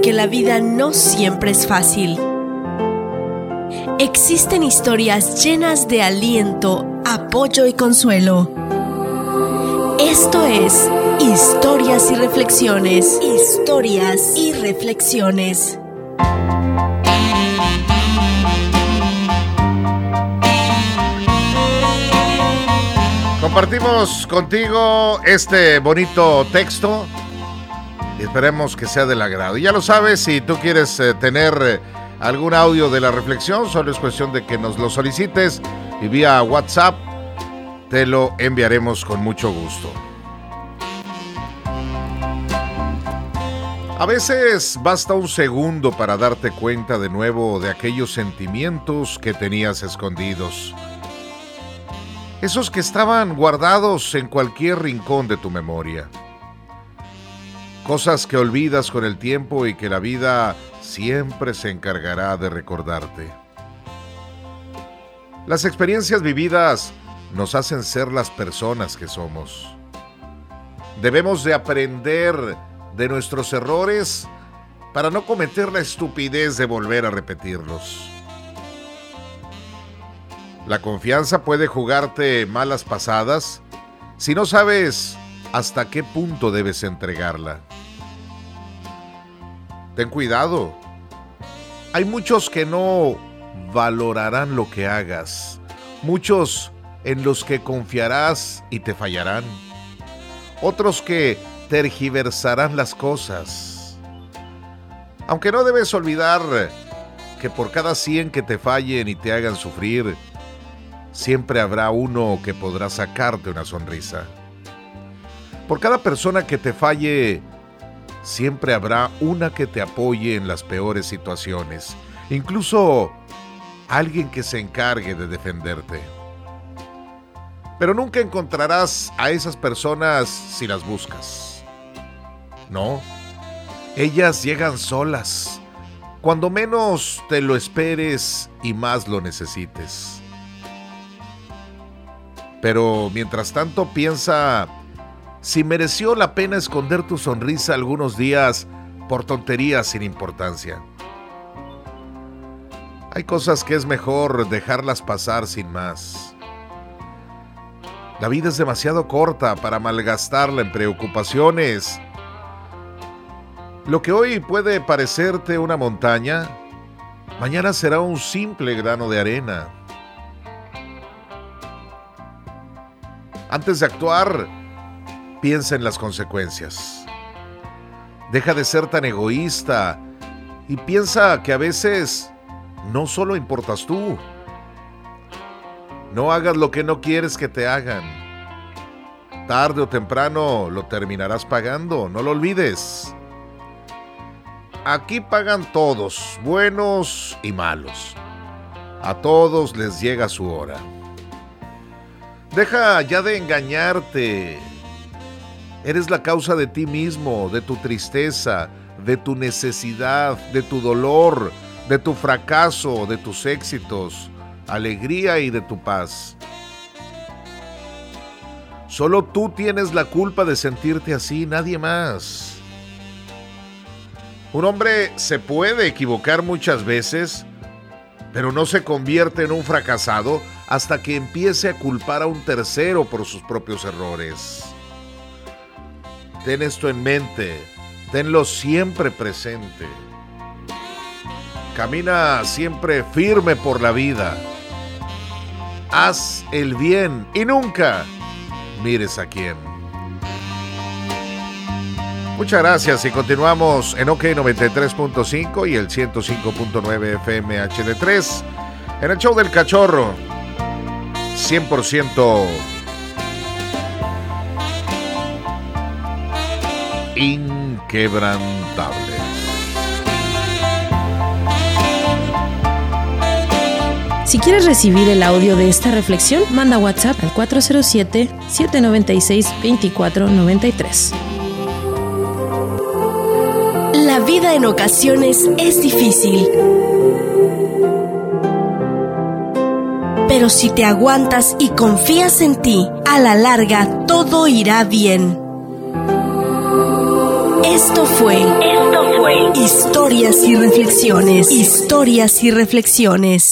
porque la vida no siempre es fácil. Existen historias llenas de aliento, apoyo y consuelo. Esto es Historias y Reflexiones. Historias y Reflexiones. Compartimos contigo este bonito texto esperemos que sea del agrado. Y ya lo sabes, si tú quieres eh, tener eh, algún audio de la reflexión, solo es cuestión de que nos lo solicites y vía WhatsApp te lo enviaremos con mucho gusto. A veces basta un segundo para darte cuenta de nuevo de aquellos sentimientos que tenías escondidos. Esos que estaban guardados en cualquier rincón de tu memoria. Cosas que olvidas con el tiempo y que la vida siempre se encargará de recordarte. Las experiencias vividas nos hacen ser las personas que somos. Debemos de aprender de nuestros errores para no cometer la estupidez de volver a repetirlos. La confianza puede jugarte malas pasadas si no sabes hasta qué punto debes entregarla. Ten cuidado. Hay muchos que no valorarán lo que hagas. Muchos en los que confiarás y te fallarán. Otros que tergiversarán las cosas. Aunque no debes olvidar que por cada 100 que te fallen y te hagan sufrir, siempre habrá uno que podrá sacarte una sonrisa. Por cada persona que te falle, siempre habrá una que te apoye en las peores situaciones, incluso alguien que se encargue de defenderte. Pero nunca encontrarás a esas personas si las buscas. No, ellas llegan solas, cuando menos te lo esperes y más lo necesites. Pero mientras tanto piensa si mereció la pena esconder tu sonrisa algunos días por tonterías sin importancia. Hay cosas que es mejor dejarlas pasar sin más. La vida es demasiado corta para malgastarla en preocupaciones lo que hoy puede parecerte una montaña, mañana será un simple grano de arena. Antes de actuar, piensa en las consecuencias. Deja de ser tan egoísta y piensa que a veces no solo importas tú. No hagas lo que no quieres que te hagan. Tarde o temprano lo terminarás pagando, no lo olvides. Aquí pagan todos, buenos y malos. A todos les llega su hora. Deja ya de engañarte. Eres la causa de ti mismo, de tu tristeza, de tu necesidad, de tu dolor, de tu fracaso, de tus éxitos, alegría y de tu paz. Solo tú tienes la culpa de sentirte así, nadie más. Un hombre se puede equivocar muchas veces, pero no se convierte en un fracasado hasta que empiece a culpar a un tercero por sus propios errores. Ten esto en mente, tenlo siempre presente. Camina siempre firme por la vida. Haz el bien y nunca mires a quién. Muchas gracias y continuamos en OK 93.5 y el 105.9 FM HD3 en el show del cachorro 100% inquebrantable. Si quieres recibir el audio de esta reflexión, manda WhatsApp al 407 796 2493. La vida en ocasiones es difícil. Pero si te aguantas y confías en ti, a la larga todo irá bien. Esto fue. Esto fue. Historias y reflexiones. Historias y reflexiones.